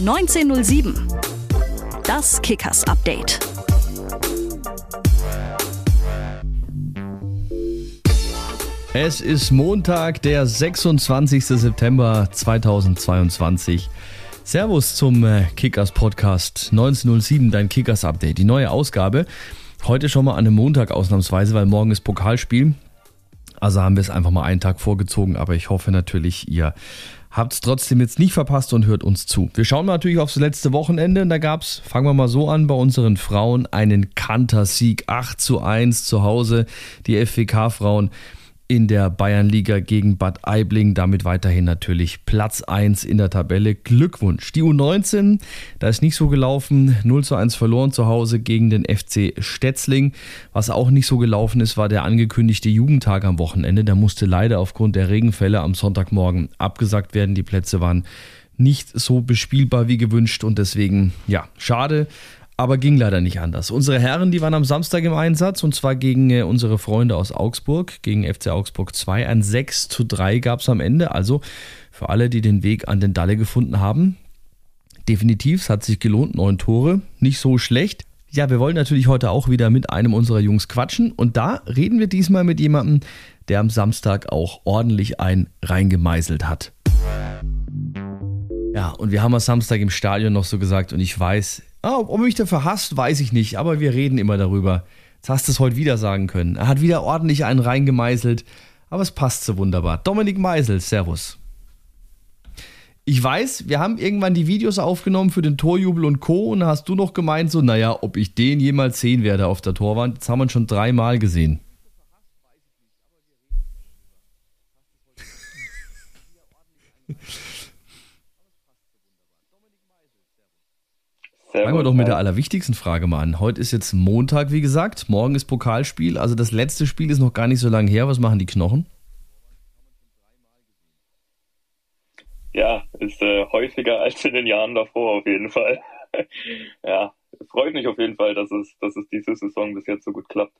1907. Das Kickers Update. Es ist Montag, der 26. September 2022. Servus zum äh, Kickers Podcast 1907, dein Kickers Update, die neue Ausgabe. Heute schon mal an einem Montag ausnahmsweise, weil morgen ist Pokalspiel. Also haben wir es einfach mal einen Tag vorgezogen, aber ich hoffe natürlich, ihr habt es trotzdem jetzt nicht verpasst und hört uns zu. Wir schauen natürlich aufs letzte Wochenende und da gab es, fangen wir mal so an, bei unseren Frauen einen Kantersieg 8 zu 1 zu Hause. Die FWK-Frauen in der Bayernliga gegen Bad Aibling. Damit weiterhin natürlich Platz 1 in der Tabelle. Glückwunsch. Die U19, da ist nicht so gelaufen. 0 zu 1 verloren zu Hause gegen den FC Stetzling. Was auch nicht so gelaufen ist, war der angekündigte Jugendtag am Wochenende. Der musste leider aufgrund der Regenfälle am Sonntagmorgen abgesagt werden. Die Plätze waren nicht so bespielbar wie gewünscht und deswegen, ja, schade aber ging leider nicht anders. Unsere Herren, die waren am Samstag im Einsatz und zwar gegen äh, unsere Freunde aus Augsburg, gegen FC Augsburg 2. Ein 6 zu 3 gab es am Ende. Also für alle, die den Weg an den Dalle gefunden haben, definitiv, es hat sich gelohnt. Neun Tore, nicht so schlecht. Ja, wir wollen natürlich heute auch wieder mit einem unserer Jungs quatschen und da reden wir diesmal mit jemandem, der am Samstag auch ordentlich ein reingemeißelt hat. Ja, und wir haben am Samstag im Stadion noch so gesagt und ich weiß, Ah, ob er mich dafür hasst, weiß ich nicht, aber wir reden immer darüber. Jetzt hast du es heute wieder sagen können. Er hat wieder ordentlich einen reingemeißelt, aber es passt so wunderbar. Dominik Meisel, Servus. Ich weiß, wir haben irgendwann die Videos aufgenommen für den Torjubel und Co. Und hast du noch gemeint, so, naja, ob ich den jemals sehen werde auf der Torwand. Das haben wir schon dreimal gesehen. Sehr Fangen wir doch mit der allerwichtigsten Frage mal an. Heute ist jetzt Montag, wie gesagt. Morgen ist Pokalspiel. Also das letzte Spiel ist noch gar nicht so lange her. Was machen die Knochen? Ja, ist äh, häufiger als in den Jahren davor auf jeden Fall. ja, freut mich auf jeden Fall, dass es, dass es diese Saison bis jetzt so gut klappt.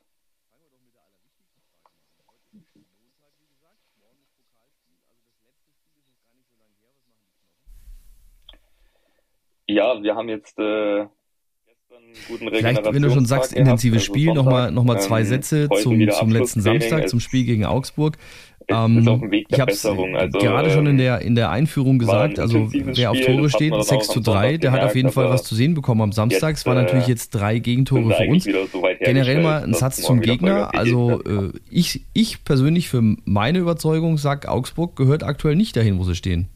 Ja, wir haben jetzt äh, guten Vielleicht, wenn du schon sagst, intensives also Spiel, nochmal noch mal zwei ähm, Sätze zum, zum letzten Samstag, zum Spiel gegen Augsburg. Ähm, ich habe es also, gerade schon in äh, der, in der Einführung gesagt, also wer auf Tore steht, 6 zu 3, der hat auf jeden Fall was zu sehen bekommen am Samstag. Es waren äh, natürlich jetzt drei Gegentore für uns. So Generell mal ein Satz zum Gegner. Also äh, ich, ich persönlich für meine Überzeugung sage, Augsburg gehört aktuell nicht dahin, wo sie stehen.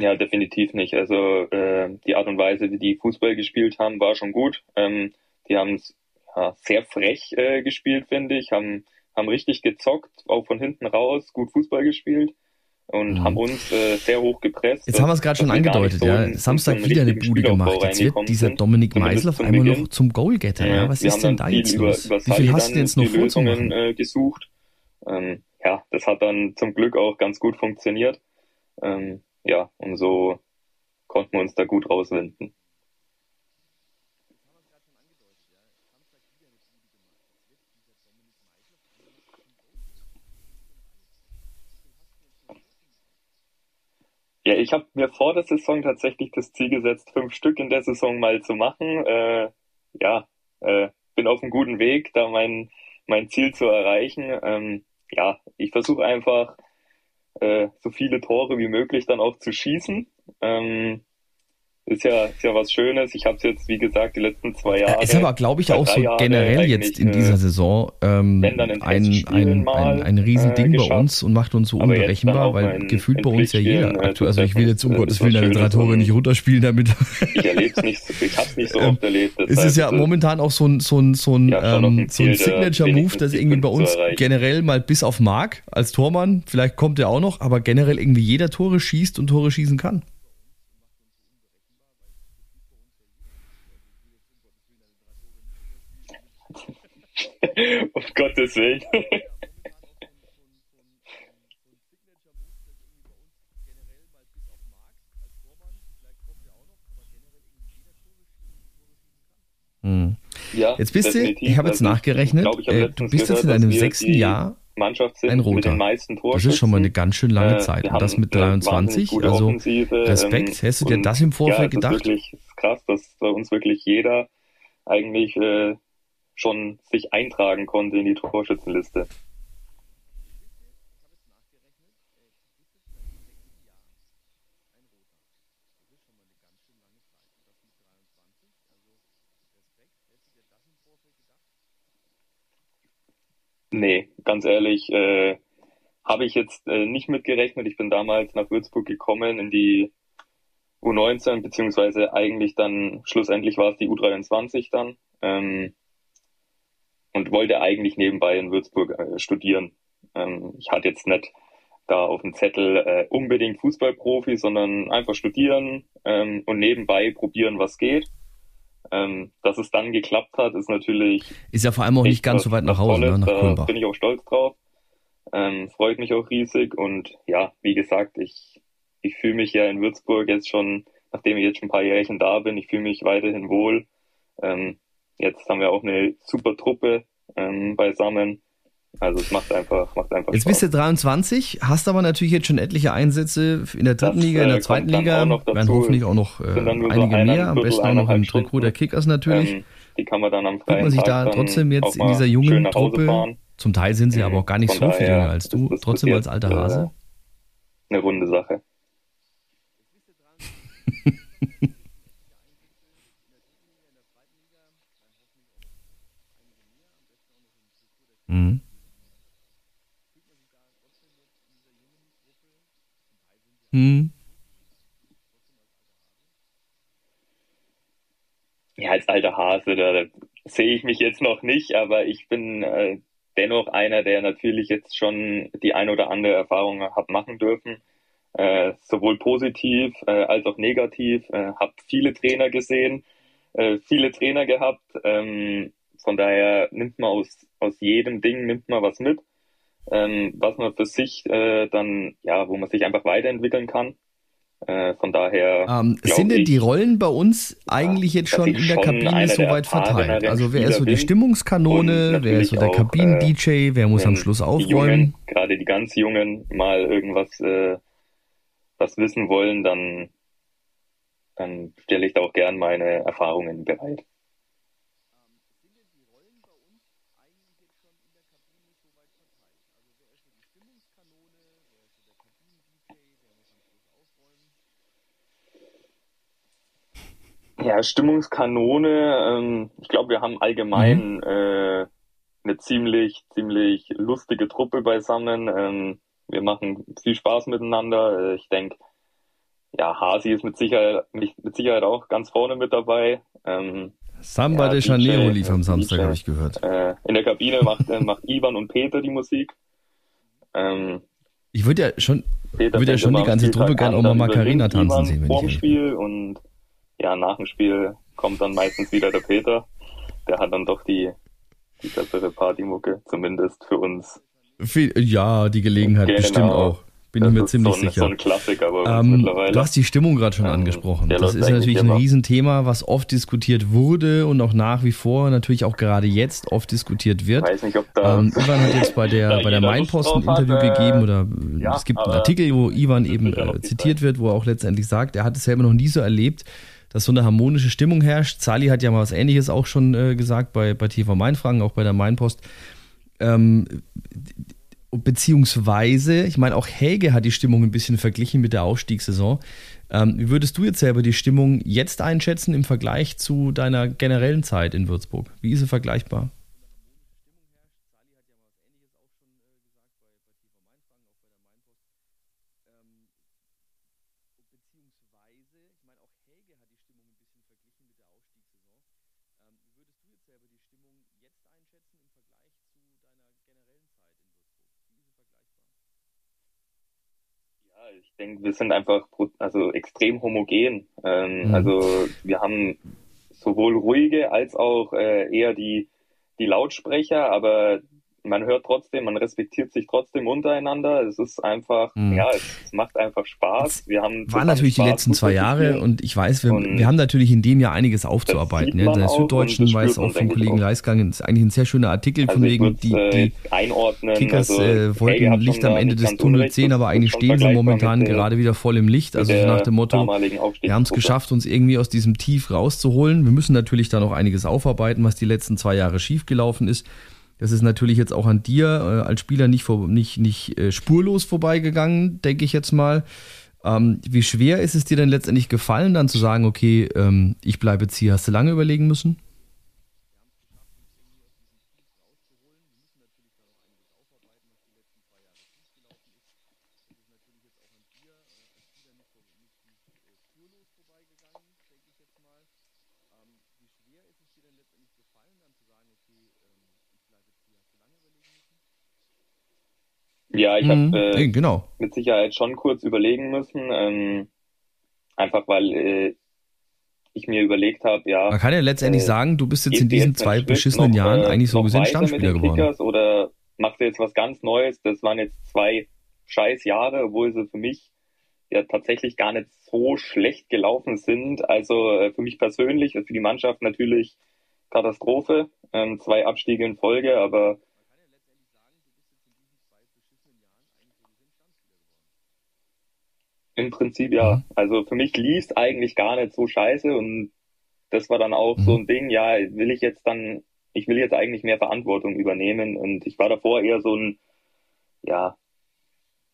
Ja, definitiv nicht. Also äh, die Art und Weise, wie die Fußball gespielt haben, war schon gut. Ähm, die haben es ja, sehr frech äh, gespielt, finde ich, haben, haben richtig gezockt, auch von hinten raus, gut Fußball gespielt und mhm. haben uns äh, sehr hoch gepresst. Jetzt haben wir es gerade schon angedeutet, so ja. Samstag wieder eine Bude gemacht. Jetzt wird dieser Dominik Meisel auf einmal noch zum Goalgetter. Ja. Was ist denn da jetzt los? Über, über Wie viel hast du jetzt noch vorzumachen? Äh, gesucht. Ähm, ja, das hat dann zum Glück auch ganz gut funktioniert. Ähm, ja, und so konnten wir uns da gut rauswinden. Ja, ich habe mir vor der Saison tatsächlich das Ziel gesetzt, fünf Stück in der Saison mal zu machen. Äh, ja, äh, bin auf einem guten Weg, da mein, mein Ziel zu erreichen. Ähm, ja, ich versuche einfach äh, so viele Tore wie möglich dann auch zu schießen. Ähm, ist ja, ist ja was Schönes. Ich habe es jetzt, wie gesagt, die letzten zwei Jahre. Ist aber, glaube ich, auch so generell jetzt in dieser Saison ähm, ein, ein, ein, ein Riesending äh, bei uns und macht uns so unberechenbar, weil gefühlt bei uns ja jeder äh, aktuell, also ich will jetzt um Gottes Willen deine drei Tore nicht runterspielen damit. Ich erlebe es nicht, ich habe es nicht so ähm, oft erlebt. Es ist ja momentan auch so ein, so ein, so ein, ja, ähm, so ein Signature-Move, das irgendwie bei uns generell mal bis auf Mark als Tormann, vielleicht kommt er auch noch, aber generell irgendwie jeder Tore schießt und Tore schießen kann. um Gottes Willen. Hm. Ja, jetzt bist du, ich habe jetzt also, nachgerechnet, ich glaub, ich äh, du bist gehört, jetzt in deinem sechsten Jahr ein Roter. Das ist schon mal eine ganz schön lange äh, Zeit. Äh, und das mit 23, also Respekt. Ähm, Hättest du dir das im Vorfeld ja, das gedacht? Ist wirklich krass, dass bei uns wirklich jeder eigentlich äh, schon sich eintragen konnte in die Torschützenliste. Nee, ganz ehrlich, äh, habe ich jetzt äh, nicht mitgerechnet. Ich bin damals nach Würzburg gekommen in die U19, beziehungsweise eigentlich dann, schlussendlich war es die U23 dann, ähm, und wollte eigentlich nebenbei in Würzburg äh, studieren. Ähm, ich hatte jetzt nicht da auf dem Zettel äh, unbedingt Fußballprofi, sondern einfach studieren ähm, und nebenbei probieren, was geht. Ähm, dass es dann geklappt hat, ist natürlich. Ist ja vor allem auch nicht ganz so weit nach Hause, ne, nach Da bin ich auch stolz drauf. Ähm, freut mich auch riesig und ja, wie gesagt, ich, ich fühle mich ja in Würzburg jetzt schon, nachdem ich jetzt schon ein paar Jährchen da bin, ich fühle mich weiterhin wohl. Ähm, jetzt haben wir auch eine super Truppe ähm, beisammen. Also es macht einfach, macht einfach Jetzt Spaß. bist du 23, hast aber natürlich jetzt schon etliche Einsätze in der dritten das, Liga, in der äh, zweiten Liga, werden hoffentlich auch noch äh, einige so mehr, am besten auch noch im Trikot der Kickers natürlich. Ähm, die kann man dann am freien Guckt man sich da trotzdem jetzt in dieser jungen Truppe, zum Teil sind sie mhm. aber auch gar nicht Von so viel jünger als du, trotzdem als alter Hase. Äh, eine runde Sache. mhm. Hm. Ja, als alter Hase, da sehe ich mich jetzt noch nicht, aber ich bin äh, dennoch einer, der natürlich jetzt schon die ein oder andere Erfahrung hat machen dürfen, äh, sowohl positiv äh, als auch negativ. Äh, habe viele Trainer gesehen, äh, viele Trainer gehabt. Ähm, von daher nimmt man aus, aus jedem Ding nimmt man was mit ähm, was man für sich äh, dann, ja, wo man sich einfach weiterentwickeln kann. Äh, von daher. Ähm, sind denn die Rollen bei uns eigentlich ja, jetzt schon in der Kabine soweit verteilt? Also wer ist so die Stimmungskanone, wer ist so der Kabinen-DJ, äh, wer muss am Schluss aufräumen? gerade die ganz Jungen mal irgendwas äh, was wissen wollen, dann, dann stelle ich da auch gern meine Erfahrungen bereit. Ja, Stimmungskanone. Ähm, ich glaube, wir haben allgemein mhm. äh, eine ziemlich, ziemlich lustige Truppe beisammen. Ähm, wir machen viel Spaß miteinander. Äh, ich denke, ja, Hasi ist mit Sicherheit, mit Sicherheit auch ganz vorne mit dabei. Ähm, Samba ja, de Janeiro lief am Samstag, habe ich gehört. Äh, in der Kabine macht, äh, macht Ivan und Peter die Musik. Ähm, ich würde ja schon, würde ja schon die ganze Truppe gerne auch mal Macarena tanzen sehen, wenn ich Spiel und ja, nach dem Spiel kommt dann meistens wieder der Peter. Der hat dann doch die, die bessere Partymucke, zumindest für uns. Ja, die Gelegenheit genau. bestimmt auch. Bin das ich mir ziemlich so ein, sicher. So ein Klassiker bei uns ähm, mittlerweile. Du hast die Stimmung gerade schon ähm, angesprochen. Das ist natürlich ein Riesenthema, was oft diskutiert wurde und auch nach wie vor natürlich auch gerade jetzt oft diskutiert wird. Ich weiß nicht, ob da ähm, Ivan hat jetzt bei der, bei der Mainpost ein Interview hat, äh, gegeben oder ja, es gibt einen Artikel, wo Ivan eben äh, zitiert wird, wo er auch letztendlich sagt, er hat es selber noch nie so erlebt, dass so eine harmonische Stimmung herrscht. Sali hat ja mal was Ähnliches auch schon äh, gesagt bei, bei TV Mainfragen, auch bei der Mainpost. Ähm, beziehungsweise, ich meine, auch Helge hat die Stimmung ein bisschen verglichen mit der Aufstiegssaison. Ähm, wie würdest du jetzt selber die Stimmung jetzt einschätzen im Vergleich zu deiner generellen Zeit in Würzburg? Wie ist sie vergleichbar? Ich denke, wir sind einfach also extrem homogen. Ähm, mhm. Also wir haben sowohl ruhige als auch äh, eher die, die Lautsprecher, aber man hört trotzdem, man respektiert sich trotzdem untereinander. Es ist einfach, mhm. ja, es, macht einfach Spaß. Wir haben waren natürlich Spaß, die letzten zwei Jahre und ich weiß, wir, wir haben natürlich in dem Jahr einiges aufzuarbeiten. Ja, der Süddeutschen weiß auch vom Kollegen Leisgang, ist eigentlich ein sehr schöner Artikel also von wegen, die, die einordnen. Kickers also, äh, wollten hey, Licht am Ende des Tunnels sehen, aber eigentlich stehen sie momentan gerade wieder voll im Licht. Also so nach dem Motto, wir haben es geschafft, uns irgendwie aus diesem Tief rauszuholen. Wir müssen natürlich da noch einiges aufarbeiten, was die letzten zwei Jahre schiefgelaufen ist. Das ist natürlich jetzt auch an dir äh, als Spieler nicht, vor, nicht, nicht äh, spurlos vorbeigegangen, denke ich jetzt mal. Ähm, wie schwer ist es dir denn letztendlich gefallen, dann zu sagen, okay, ähm, ich bleibe jetzt hier? Hast du lange überlegen müssen? Ja, ich mhm, habe äh, genau. mit Sicherheit schon kurz überlegen müssen, ähm, einfach weil äh, ich mir überlegt habe, ja. Man kann ja letztendlich äh, sagen, du bist jetzt in diesen zwei Schritt beschissenen noch, Jahren äh, eigentlich so gesehen Stammspieler geworden. Oder machst du jetzt was ganz Neues? Das waren jetzt zwei scheiß Jahre, obwohl sie für mich ja tatsächlich gar nicht so schlecht gelaufen sind. Also äh, für mich persönlich, für die Mannschaft natürlich Katastrophe. Ähm, zwei Abstiege in Folge, aber Im Prinzip ja. Mhm. Also für mich lief es eigentlich gar nicht so scheiße und das war dann auch mhm. so ein Ding, ja, will ich jetzt dann, ich will jetzt eigentlich mehr Verantwortung übernehmen und ich war davor eher so ein, ja,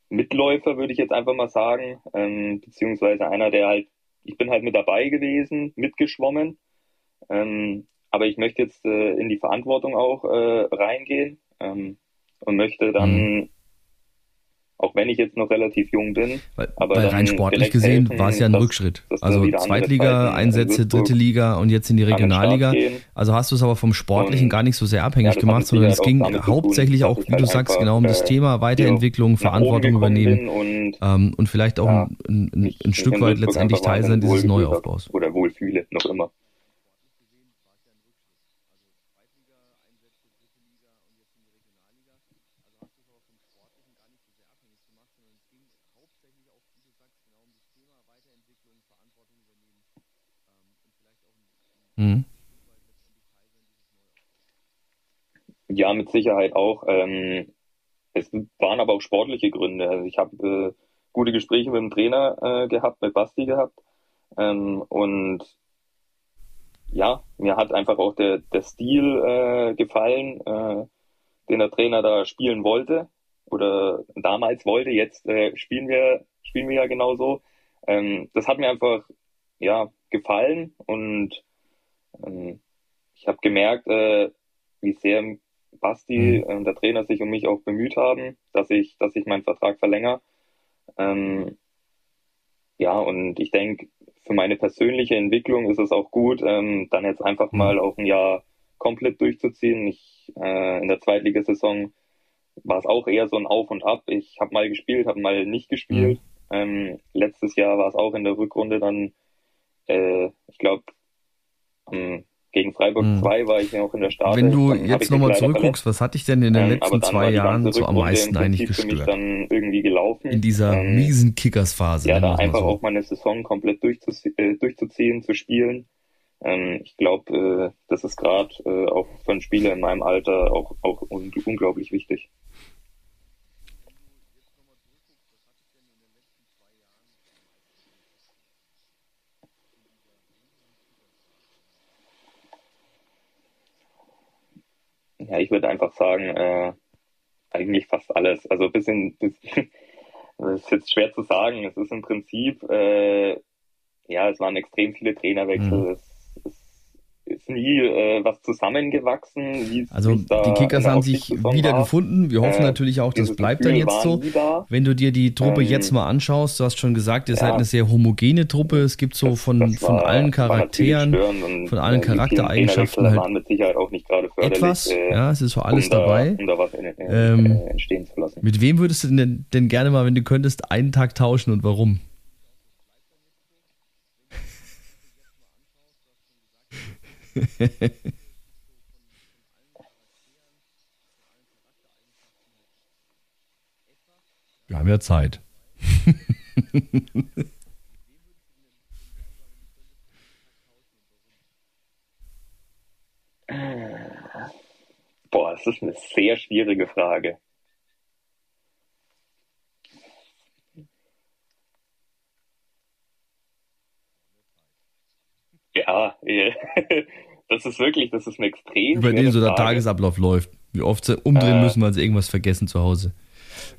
Mitläufer, würde ich jetzt einfach mal sagen, ähm, beziehungsweise einer, der halt, ich bin halt mit dabei gewesen, mitgeschwommen, ähm, aber ich möchte jetzt äh, in die Verantwortung auch äh, reingehen ähm, und möchte dann mhm auch wenn ich jetzt noch relativ jung bin. Weil, aber weil rein sportlich gesehen war es ja ein dass, Rückschritt. Dass also Zweitliga-Einsätze, dritte Liga und jetzt in die Regionalliga. Also hast du es aber vom Sportlichen gar nicht so sehr abhängig ja, gemacht, sondern es ging hauptsächlich auch, wie halt du sagst, genau um das äh, Thema Weiterentwicklung, Verantwortung übernehmen und, ähm, und vielleicht auch ja, ein, ein, ein Stück weit letztendlich Teil sein dieses Neuaufbaus. Oder wohlfühle, noch immer. Mhm. Ja, mit Sicherheit auch. Ähm, es waren aber auch sportliche Gründe. Also ich habe äh, gute Gespräche mit dem Trainer äh, gehabt, mit Basti gehabt. Ähm, und ja, mir hat einfach auch der, der Stil äh, gefallen, äh, den der Trainer da spielen wollte oder damals wollte. Jetzt äh, spielen wir spielen wir ja genauso. Ähm, das hat mir einfach ja gefallen und ähm, ich habe gemerkt, äh, wie sehr Basti und mhm. äh, der Trainer sich um mich auch bemüht haben, dass ich, dass ich meinen Vertrag verlängere. Ähm, ja, und ich denke, für meine persönliche Entwicklung ist es auch gut, ähm, dann jetzt einfach mhm. mal auch ein Jahr komplett durchzuziehen. Ich, äh, in der Zweitligasaison war es auch eher so ein Auf und Ab. Ich habe mal gespielt, habe mal nicht gespielt. Mhm. Ähm, letztes Jahr war es auch in der Rückrunde dann, äh, ich glaube, ähm, gegen Freiburg 2 hm. war ich ja auch in der Start. Wenn du jetzt nochmal zurückguckst, was hat dich denn in den ähm, letzten zwei Jahren so am meisten eigentlich gestört? dann irgendwie gelaufen. In dieser ähm, miesen Kickers-Phase. Ja, da einfach so. auch meine Saison komplett durchzuzie äh, durchzuziehen, zu spielen. Ähm, ich glaube, äh, das ist gerade äh, auch für einen Spieler in meinem Alter auch, auch un unglaublich wichtig. Ja, ich würde einfach sagen, äh, eigentlich fast alles. Also ein bisschen, das ist jetzt schwer zu sagen. Es ist im Prinzip, äh, ja, es waren extrem viele Trainerwechsel. Mhm. Es ist nie äh, was zusammengewachsen. also die Kickers haben sich wieder war. gefunden. Wir hoffen äh, natürlich auch, das bleibt Gefühl dann jetzt so. Wenn du dir die Truppe ähm, jetzt mal anschaust, du hast schon gesagt, ihr ja, seid eine sehr homogene Truppe. Es gibt so von, das war, von allen Charakteren, von allen Charaktereigenschaften halt mit Sicherheit auch nicht gerade etwas. Äh, ja, es ist so alles um dabei. Da, um da was in, in, ähm, äh, entstehen zu lassen. Mit wem würdest du denn, denn gerne mal, wenn du könntest, einen Tag tauschen und warum? Wir haben ja Zeit. Boah, das ist eine sehr schwierige Frage. Ja, das ist wirklich, das ist ein extrem. Über den so der Tagesablauf läuft. Wie oft sie umdrehen äh, müssen, weil sie irgendwas vergessen zu Hause.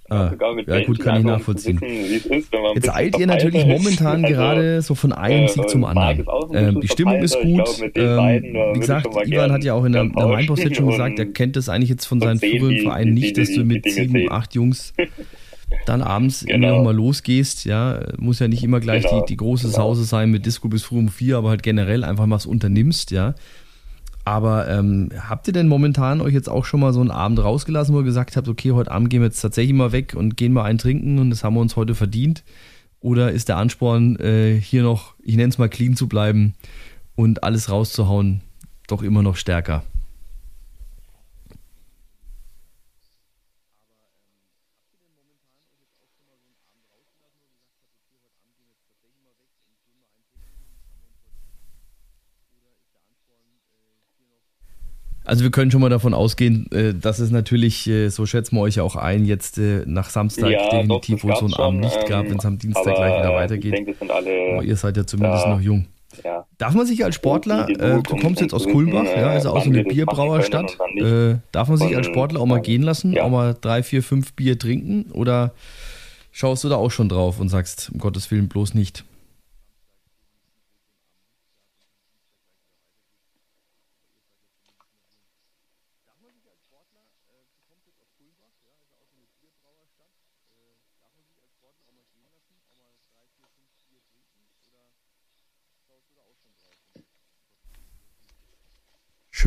Ah, ja, gut, kann ich nachvollziehen. Wissen, ist, Jetzt eilt ihr natürlich ist. momentan also, gerade so von einem äh, Sieg zum anderen. Ähm, die Stimmung ist gut. Glaub, ähm, wie gesagt, Ivan hat ja auch in der, der Weinpost schon gesagt, er kennt das eigentlich jetzt von seinen früheren Vereinen nicht, dass du mit sieben, acht Jungs dann abends genau. nochmal losgehst. Ja, muss ja nicht immer gleich genau. die, die große genau. Sause sein mit Disco bis früh um vier, aber halt generell einfach mal was unternimmst, ja. Aber ähm, habt ihr denn momentan euch jetzt auch schon mal so einen Abend rausgelassen, wo ihr gesagt habt, okay, heute Abend gehen wir jetzt tatsächlich mal weg und gehen mal einen trinken und das haben wir uns heute verdient? Oder ist der Ansporn, äh, hier noch, ich nenne es mal clean zu bleiben und alles rauszuhauen, doch immer noch stärker? Also wir können schon mal davon ausgehen, äh, dass es natürlich, äh, so schätzen wir euch auch ein, jetzt äh, nach Samstag ja, definitiv wohl so einen Abend nicht gab, ähm, wenn es am Dienstag gleich wieder weitergeht. Denke, aber ihr seid ja zumindest da, noch jung. Ja. Darf man sich als Sportler, äh, du kommst jetzt aus Kulmbach, ja, also aus einer Bierbrauerstadt, äh, darf man sich als Sportler auch mal gehen lassen, ja. auch mal drei, vier, fünf Bier trinken oder schaust du da auch schon drauf und sagst, um Gottes Willen bloß nicht?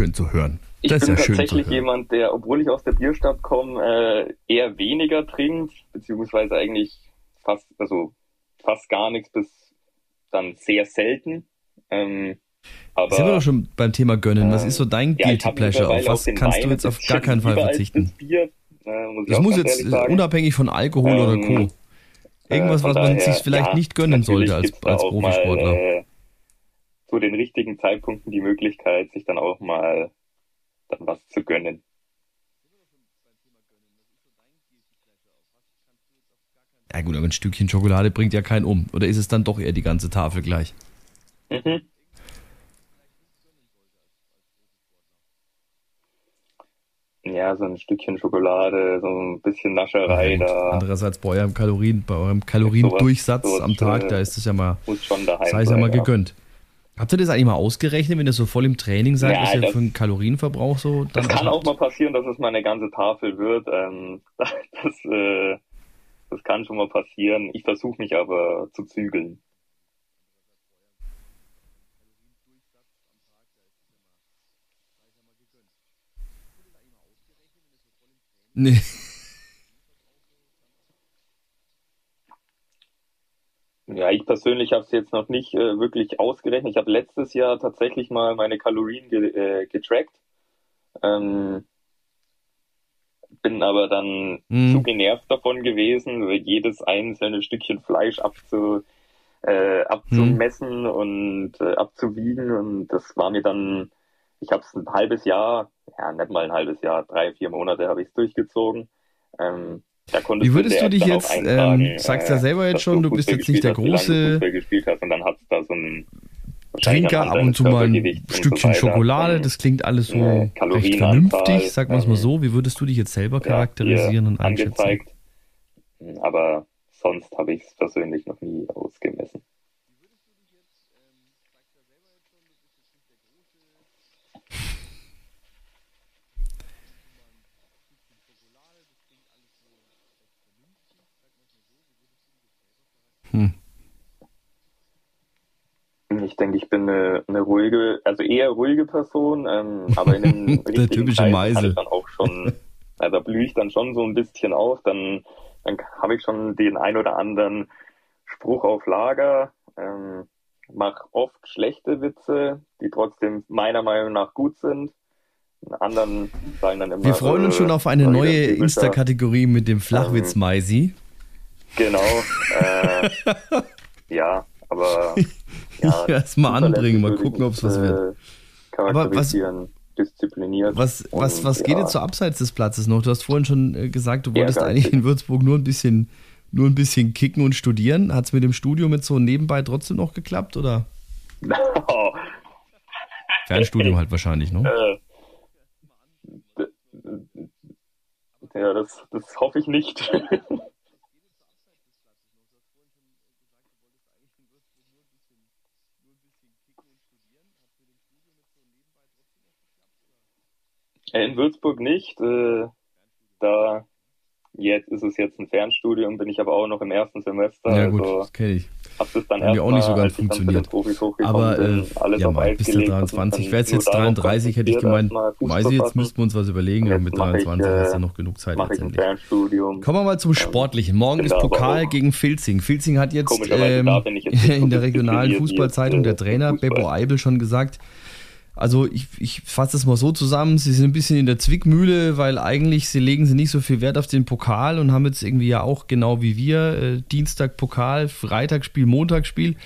Schön zu hören. Ich das bin ja tatsächlich jemand, der, obwohl ich aus der Bierstadt komme, äh, eher weniger trinkt, beziehungsweise eigentlich fast, also fast gar nichts bis dann sehr selten. Ähm, aber, Sind wir doch schon beim Thema Gönnen. Was ist so dein ja, Guilty Pleasure? Auf was kannst Wein, du jetzt auf gar keinen Fall verzichten? Das, Bier, äh, muss das muss jetzt unabhängig von Alkohol ähm, oder Co. Irgendwas, äh, was man daher, sich vielleicht ja, nicht gönnen sollte als, als Profisportler. Mal, äh, zu den richtigen Zeitpunkten die Möglichkeit, sich dann auch mal dann was zu gönnen. Ja gut, aber ein Stückchen Schokolade bringt ja keinen um. Oder ist es dann doch eher die ganze Tafel gleich? Mhm. Ja, so ein Stückchen Schokolade, so ein bisschen Nascherei ja, da. Andererseits bei eurem Kalorien, bei eurem Kaloriendurchsatz sowas, sowas am Tag, da ist es ja mal, muss schon daheim sei es ja mal gegönnt. Habt ihr das eigentlich mal ausgerechnet, wenn ihr so voll im Training seid, ja, was ihr für einen Kalorienverbrauch so dann Das kann auch mal passieren, dass es mal eine ganze Tafel wird. Ähm, das, äh, das kann schon mal passieren. Ich versuche mich aber zu zügeln. Nee. Ja, ich persönlich habe es jetzt noch nicht äh, wirklich ausgerechnet. Ich habe letztes Jahr tatsächlich mal meine Kalorien ge äh, getrackt. Ähm, bin aber dann mhm. zu genervt davon gewesen, jedes einzelne Stückchen Fleisch abzu, äh, abzumessen mhm. und äh, abzuwiegen. Und das war mir dann, ich habe es ein halbes Jahr, ja, nicht mal ein halbes Jahr, drei, vier Monate habe ich es durchgezogen. Ähm, wie würdest du dich jetzt, ähm, sagst ja äh, selber jetzt schon, du bist jetzt nicht der große Trinker, ab und zu mal ein Stückchen Schokolade, das klingt alles so recht vernünftig, sagen wir es mal so. Wie würdest du dich jetzt selber charakterisieren ja, und einschätzen? Angezeigt. Aber sonst habe ich es persönlich noch nie ausgemessen. Hm. Ich denke, ich bin eine, eine, ruhige, also eher ruhige Person, ähm, aber in einem der typische Kreis Meisel. dann auch schon, also da blühe ich dann schon so ein bisschen auf, dann, dann habe ich schon den ein oder anderen Spruch auf Lager, ähm, mache oft schlechte Witze, die trotzdem meiner Meinung nach gut sind. Anderen sagen dann immer. Wir freuen uns schon auf eine neue Insta-Kategorie mit dem Flachwitz-Meisi. Genau. Äh, ja, aber ja, erstmal anbringen, mal gucken, ob es was wird. Äh, aber was, diszipliniert. Was, was, was geht jetzt so abseits des Platzes noch? Du hast vorhin schon äh, gesagt, du wolltest eigentlich in Würzburg nur ein bisschen, nur ein bisschen kicken und studieren. Hat es mit dem Studium mit so nebenbei trotzdem noch geklappt, oder? Oh. Fernstudium halt wahrscheinlich, ne? Äh, ja, das, das hoffe ich nicht. Äh, in Würzburg nicht. Äh, da jetzt ist es jetzt ein Fernstudium, bin ich aber auch noch im ersten Semester. Ja gut, also kenne ich. Hab das dann auch nicht so ganz funktioniert. Aber äh, alles ja, mal, bis der 23. Wäre es jetzt 33, hätte ich gemeint, weiß ich, jetzt müssten wir uns was überlegen. Mit 23 ich, äh, hast du noch genug Zeit letztendlich. Kommen wir mal zum Sportlichen. Morgen ist Pokal gegen Filzing. Filzing hat jetzt ähm, in der regionalen Fußballzeitung der Trainer Beppo Eibel schon gesagt, also ich, ich fasse das mal so zusammen, sie sind ein bisschen in der Zwickmühle, weil eigentlich sie legen sie nicht so viel Wert auf den Pokal und haben jetzt irgendwie ja auch genau wie wir äh, Dienstag Pokal, Freitagsspiel, Montagsspiel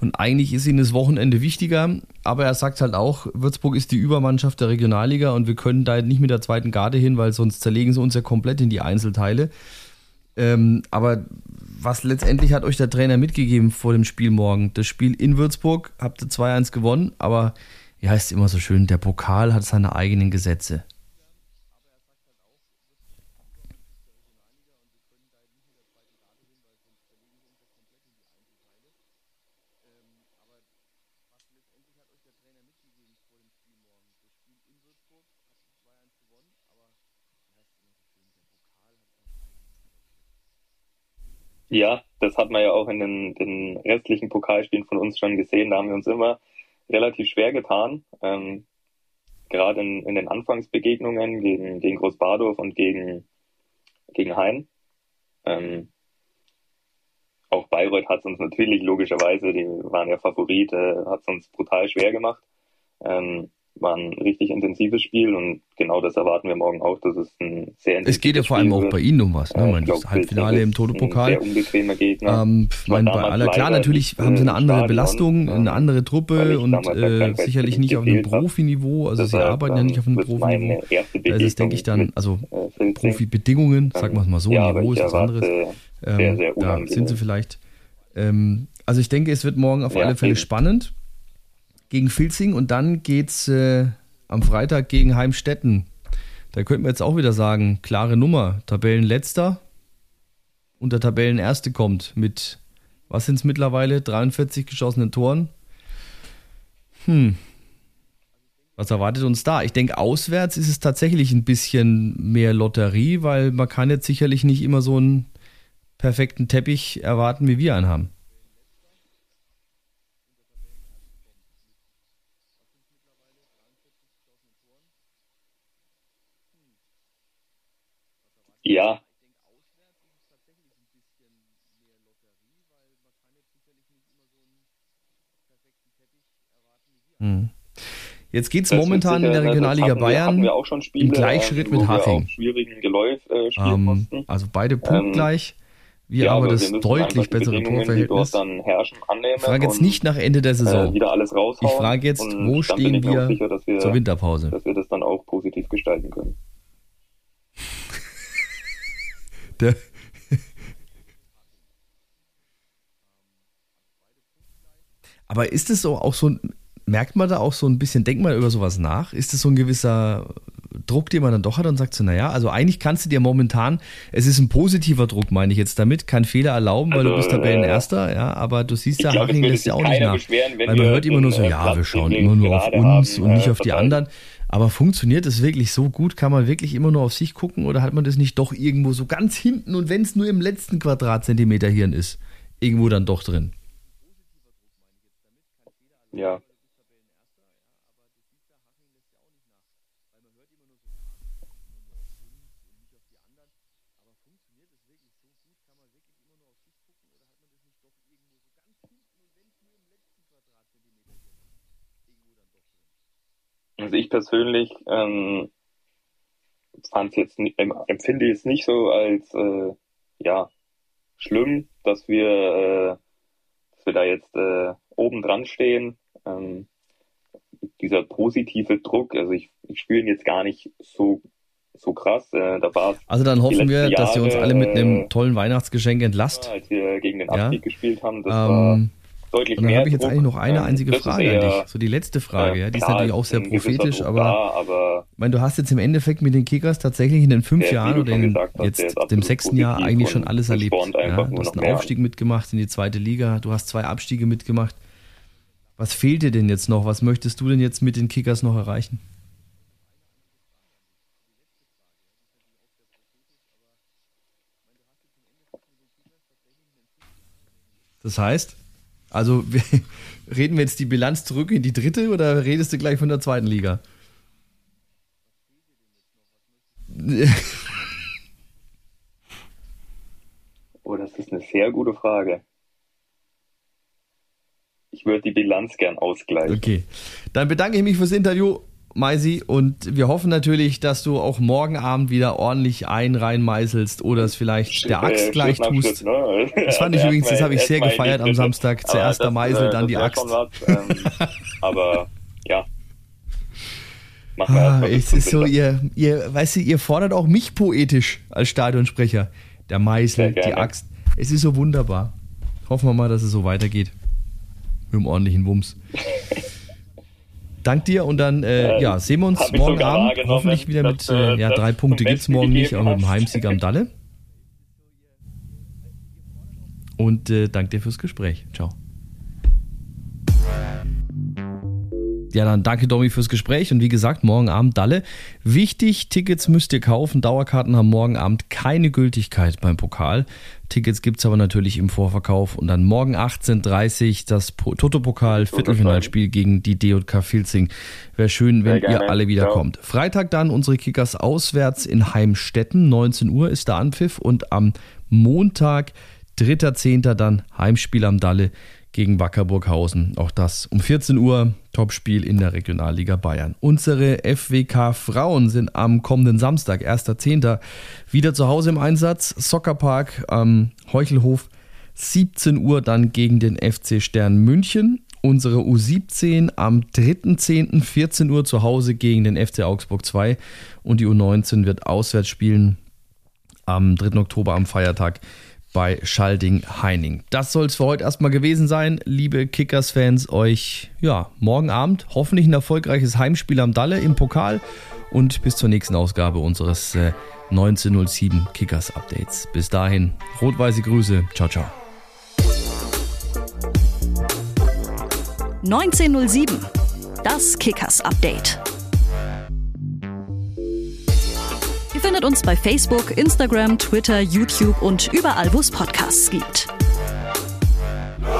und eigentlich ist ihnen das Wochenende wichtiger, aber er sagt halt auch, Würzburg ist die Übermannschaft der Regionalliga und wir können da nicht mit der zweiten Garde hin, weil sonst zerlegen sie uns ja komplett in die Einzelteile. Ähm, aber was letztendlich hat euch der Trainer mitgegeben vor dem Spiel morgen? Das Spiel in Würzburg habt ihr 2-1 gewonnen, aber wie heißt es immer so schön, der Pokal hat seine eigenen Gesetze. Ja, das hat man ja auch in den, den restlichen Pokalspielen von uns schon gesehen. Da haben wir uns immer relativ schwer getan. Ähm, gerade in, in den Anfangsbegegnungen gegen, gegen Großbadorf und gegen, gegen Hain. Ähm, auch Bayreuth hat es uns natürlich logischerweise, die waren ja Favorit, äh, hat es uns brutal schwer gemacht. Ähm, war ein richtig intensives Spiel und genau das erwarten wir morgen auch, dass es ein sehr intensives Es geht ja vor allem auch bei Ihnen um was, ne? Äh, das Halbfinale im Toto-Pokal. Sehr unbequemer Gegner. Ähm, mein, bei aller, klar, natürlich haben sie eine andere Belastung, eine andere Truppe und äh, sicherlich nicht auf einem Profiniveau. Also sie arbeiten ja nicht auf einem Profiniveau. Da ist es, denke ich, dann, also äh, Profibedingungen, sagen wir es mal so, Niveau ist was anderes. Ähm, da sind sie vielleicht. Ähm, also ich denke, es wird morgen auf alle Fälle spannend gegen Filzing und dann geht's äh, am Freitag gegen Heimstetten. Da könnten wir jetzt auch wieder sagen, klare Nummer, Tabellenletzter und der Tabellenerste kommt mit, was sind es mittlerweile, 43 geschossenen Toren. Hm, was erwartet uns da? Ich denke, auswärts ist es tatsächlich ein bisschen mehr Lotterie, weil man kann jetzt sicherlich nicht immer so einen perfekten Teppich erwarten, wie wir einen haben. Ja. Hm. Jetzt geht es momentan in der Regionalliga Bayern wir, Spiele, im Gleichschritt mit Haching. schwierigen Geläuf äh, ähm, Also beide punktgleich. Ähm, wir ja, aber das deutlich bessere Torverhältnis. ich frage jetzt nicht nach Ende der Saison. Äh, ich frage jetzt, wo stehen wir, sicher, wir, zur Winterpause? Dass wir das dann auch positiv gestalten können. Der Aber ist es so auch so ein, merkt man da auch so ein bisschen, denkt man über sowas nach? Ist es so ein gewisser Druck, den man dann doch hat und sagt so, naja, also eigentlich kannst du dir momentan, es ist ein positiver Druck, meine ich jetzt damit, kein Fehler erlauben, weil also, du bist Tabellenerster, ja, aber du siehst ja, Haching lässt ja auch nicht nach. Weil man hört immer nur so, ja, wir schauen immer nur auf uns haben, und nicht äh, auf die anderen. Aber funktioniert es wirklich so gut? Kann man wirklich immer nur auf sich gucken oder hat man das nicht doch irgendwo so ganz hinten und wenn es nur im letzten Quadratzentimeter Hirn ist, irgendwo dann doch drin? Ja. Also ich persönlich ähm, fand jetzt empfinde es nicht so als äh, ja schlimm, dass wir, äh, dass wir da jetzt äh, oben dran stehen. Ähm, dieser positive Druck, also ich, ich spüre ihn jetzt gar nicht so so krass. Äh, da war also dann hoffen wir, Jahre, dass ihr uns alle mit einem tollen Weihnachtsgeschenk entlasst. Als wir gegen den Abstieg ja. gespielt haben, das ähm, war deutlich und dann mehr. habe ich jetzt Druck. eigentlich noch eine ähm, einzige Frage eher, an dich. So die letzte Frage, ja, die ist natürlich auch sehr prophetisch, aber, da, aber ich meine, du hast jetzt im Endeffekt mit den Kickers tatsächlich in den fünf Jahren oder in hast, jetzt dem sechsten Jahr eigentlich schon alles erlebt. Ja, du hast einen Aufstieg mitgemacht in die zweite Liga, du hast zwei Abstiege mitgemacht. Was fehlt dir denn jetzt noch? Was möchtest du denn jetzt mit den Kickers noch erreichen? Das heißt, also reden wir jetzt die Bilanz zurück in die dritte oder redest du gleich von der zweiten Liga? Oh, das ist eine sehr gute Frage. Ich würde die Bilanz gern ausgleichen. Okay. Dann bedanke ich mich fürs Interview Maisi, und wir hoffen natürlich, dass du auch morgen Abend wieder ordentlich ein reinmeißelst oder es vielleicht der Axt gleich tust. Ne? Das fand ich übrigens, das habe ich sehr gefeiert am Samstag. Zuerst der Meisel, dann die Axt. Was, ähm, aber ja. Machen wir ah, es ist so, ihr, ihr, weißt du, ihr fordert auch mich poetisch als Stadionsprecher. Der Meißel, die Axt. Es ist so wunderbar. Hoffen wir mal, dass es so weitergeht. Mit einem ordentlichen Wumms. Dank dir und dann äh, ja, sehen wir uns morgen Abend. Hoffentlich wieder mit äh, ja, drei Punkte gibt es morgen nicht, aber mit dem Heimsieg am Dalle. Und äh, danke dir fürs Gespräch. Ciao. Ja, dann danke Domi fürs Gespräch und wie gesagt, morgen Abend Dalle. Wichtig, Tickets müsst ihr kaufen. Dauerkarten haben morgen Abend keine Gültigkeit beim Pokal. Tickets gibt es aber natürlich im Vorverkauf und dann morgen 18.30 Uhr das Toto-Pokal Viertelfinalspiel gegen die DJK Filzing. Wäre schön, wenn ihr alle wieder kommt. Freitag dann unsere Kickers auswärts in Heimstetten. 19 Uhr ist der Anpfiff und am Montag, 3.10. dann Heimspiel am Dalle gegen Wackerburghausen. Auch das um 14 Uhr, Topspiel in der Regionalliga Bayern. Unsere FWK Frauen sind am kommenden Samstag, 1.10., wieder zu Hause im Einsatz. Soccerpark am Heuchelhof, 17 Uhr dann gegen den FC Stern München. Unsere U17 am 3.10. 14 Uhr zu Hause gegen den FC Augsburg 2 und die U19 wird auswärts spielen am 3. Oktober am Feiertag bei Schalding-Heining. Das soll es für heute erstmal gewesen sein. Liebe Kickers-Fans, euch ja, morgen Abend hoffentlich ein erfolgreiches Heimspiel am Dalle im Pokal und bis zur nächsten Ausgabe unseres äh, 1907 Kickers Updates. Bis dahin, rot-weiße Grüße. Ciao, ciao. 1907, das Kickers Update. Ihr findet uns bei Facebook, Instagram, Twitter, YouTube und überall, wo es Podcasts gibt. Nur